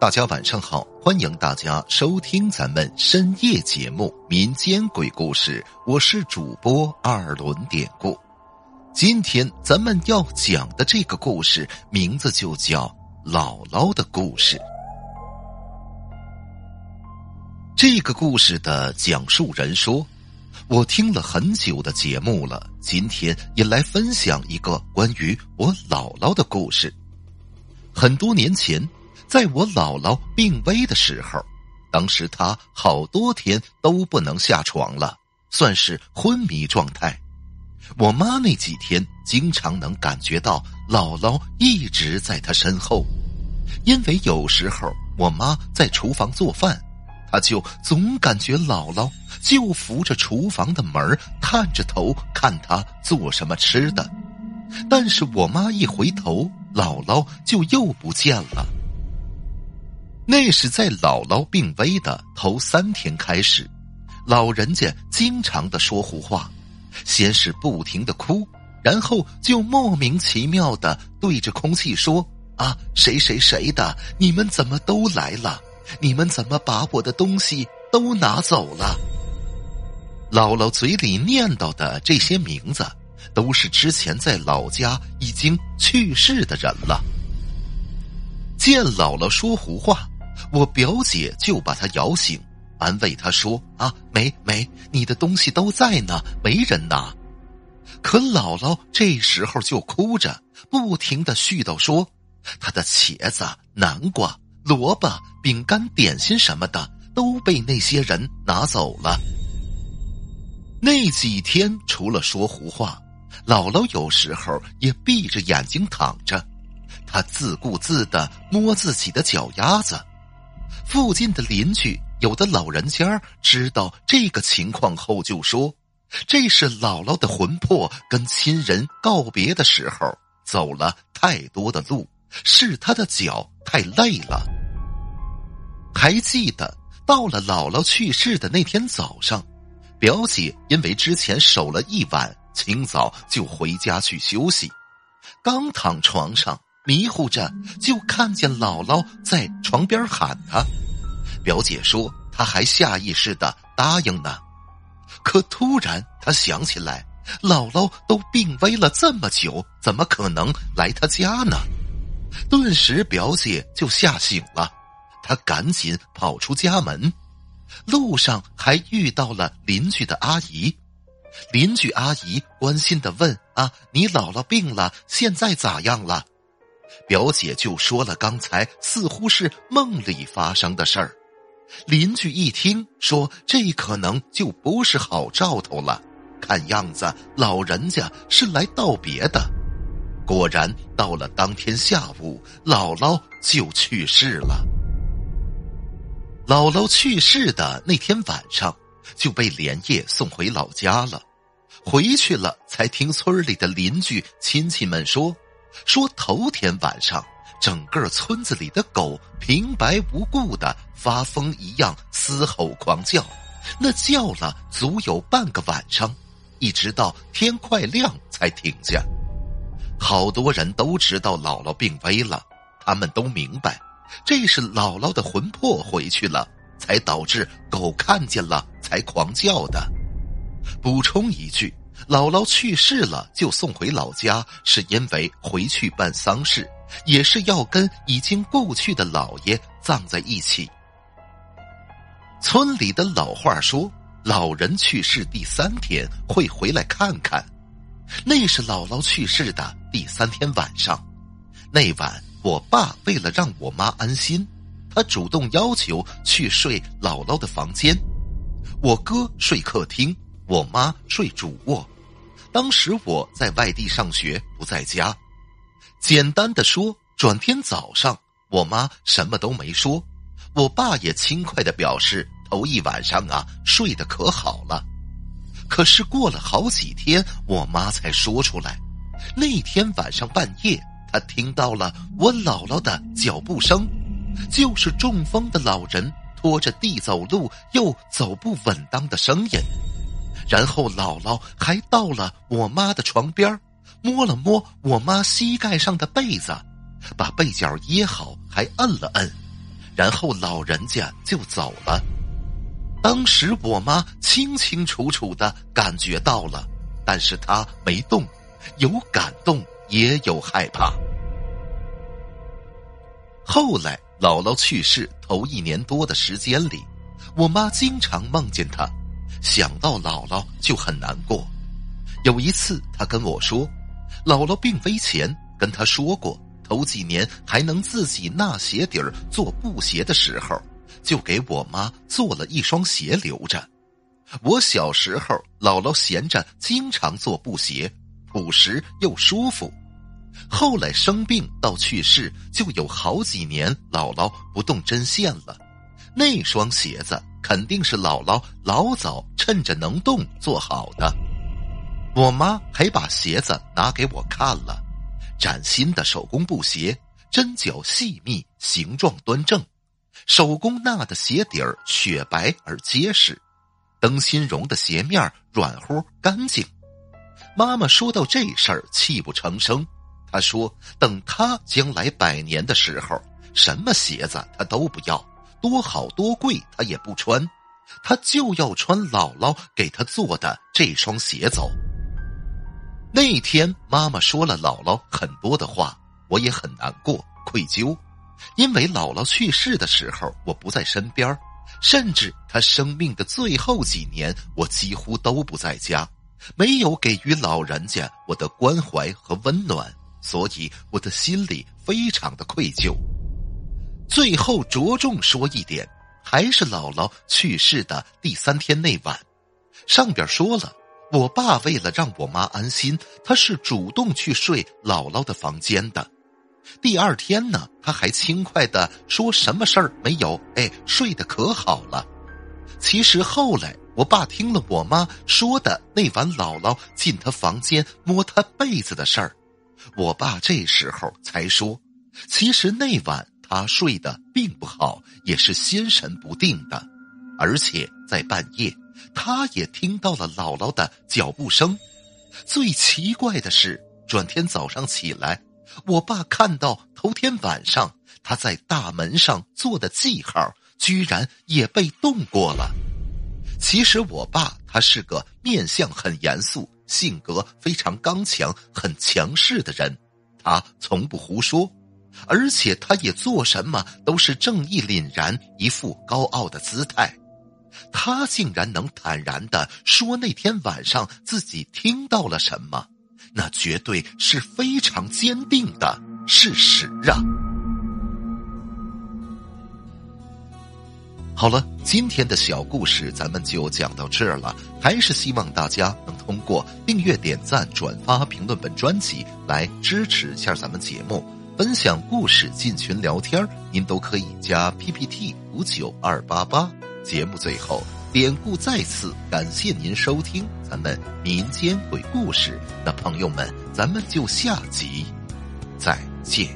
大家晚上好，欢迎大家收听咱们深夜节目《民间鬼故事》，我是主播二轮典故。今天咱们要讲的这个故事名字就叫《姥姥的故事》。这个故事的讲述人说：“我听了很久的节目了，今天也来分享一个关于我姥姥的故事。很多年前。”在我姥姥病危的时候，当时她好多天都不能下床了，算是昏迷状态。我妈那几天经常能感觉到姥姥一直在她身后，因为有时候我妈在厨房做饭，她就总感觉姥姥就扶着厨房的门探着头看她做什么吃的。但是我妈一回头，姥姥就又不见了。那是在姥姥病危的头三天开始，老人家经常的说胡话，先是不停的哭，然后就莫名其妙的对着空气说：“啊，谁谁谁的，你们怎么都来了？你们怎么把我的东西都拿走了？”姥姥嘴里念叨的这些名字，都是之前在老家已经去世的人了。见姥姥说胡话。我表姐就把他摇醒，安慰他说：“啊，没没，你的东西都在呢，没人拿。”可姥姥这时候就哭着，不停的絮叨说：“她的茄子、南瓜、萝卜、饼干、点心什么的都被那些人拿走了。”那几天除了说胡话，姥姥有时候也闭着眼睛躺着，她自顾自的摸自己的脚丫子。附近的邻居有的老人家知道这个情况后就说：“这是姥姥的魂魄跟亲人告别的时候，走了太多的路，是他的脚太累了。”还记得到了姥姥去世的那天早上，表姐因为之前守了一晚，清早就回家去休息，刚躺床上。迷糊着，就看见姥姥在床边喊他。表姐说，他还下意识的答应呢。可突然，他想起来，姥姥都病危了这么久，怎么可能来他家呢？顿时，表姐就吓醒了。她赶紧跑出家门，路上还遇到了邻居的阿姨。邻居阿姨关心的问：“啊，你姥姥病了，现在咋样了？”表姐就说了刚才似乎是梦里发生的事儿，邻居一听说这可能就不是好兆头了，看样子老人家是来道别的。果然到了当天下午，姥姥就去世了。姥姥去世的那天晚上，就被连夜送回老家了。回去了才听村里的邻居亲戚们说。说头天晚上，整个村子里的狗平白无故的发疯一样嘶吼狂叫，那叫了足有半个晚上，一直到天快亮才停下。好多人都知道姥姥病危了，他们都明白，这是姥姥的魂魄回去了，才导致狗看见了才狂叫的。补充一句。姥姥去世了，就送回老家，是因为回去办丧事，也是要跟已经故去的姥爷葬在一起。村里的老话说，老人去世第三天会回来看看，那是姥姥去世的第三天晚上。那晚，我爸为了让我妈安心，他主动要求去睡姥姥的房间，我哥睡客厅。我妈睡主卧，当时我在外地上学，不在家。简单的说，转天早上，我妈什么都没说，我爸也轻快的表示头一晚上啊睡得可好了。可是过了好几天，我妈才说出来，那天晚上半夜，她听到了我姥姥的脚步声，就是中风的老人拖着地走路又走不稳当的声音。然后姥姥还到了我妈的床边摸了摸我妈膝盖上的被子，把被角掖好，还摁了摁，然后老人家就走了。当时我妈清清楚楚的感觉到了，但是她没动，有感动也有害怕。后来姥姥去世头一年多的时间里，我妈经常梦见她，想到姥姥就很难过。有一次，她跟我说，姥姥病危前跟她说过，头几年还能自己纳鞋底儿做布鞋的时候。就给我妈做了一双鞋留着。我小时候，姥姥闲着经常做布鞋，朴实又舒服。后来生病到去世，就有好几年姥姥不动针线了。那双鞋子肯定是姥姥老早趁着能动做好的。我妈还把鞋子拿给我看了，崭新的手工布鞋，针脚细密，形状端正。手工纳的鞋底儿雪白而结实，灯芯绒的鞋面软乎干净。妈妈说到这事儿泣不成声。她说：“等她将来百年的时候，什么鞋子她都不要，多好多贵她也不穿，她就要穿姥姥给她做的这双鞋走。”那天妈妈说了姥姥很多的话，我也很难过愧疚。因为姥姥去世的时候，我不在身边甚至她生命的最后几年，我几乎都不在家，没有给予老人家我的关怀和温暖，所以我的心里非常的愧疚。最后着重说一点，还是姥姥去世的第三天那晚，上边说了，我爸为了让我妈安心，他是主动去睡姥姥的房间的。第二天呢，他还轻快的说：“什么事儿没有？哎，睡得可好了。”其实后来，我爸听了我妈说的那晚姥姥进他房间摸他被子的事儿，我爸这时候才说：“其实那晚他睡得并不好，也是心神不定的，而且在半夜，他也听到了姥姥的脚步声。最奇怪的是，转天早上起来。”我爸看到头天晚上他在大门上做的记号，居然也被动过了。其实我爸他是个面相很严肃、性格非常刚强、很强势的人，他从不胡说，而且他也做什么都是正义凛然，一副高傲的姿态。他竟然能坦然的说那天晚上自己听到了什么。那绝对是非常坚定的事实啊！好了，今天的小故事咱们就讲到这儿了。还是希望大家能通过订阅、点赞、转发、评论本专辑来支持一下咱们节目，分享故事、进群聊天您都可以加 PPT 五九二八八。节目最后。典故再次感谢您收听咱们民间鬼故事，那朋友们，咱们就下集再见。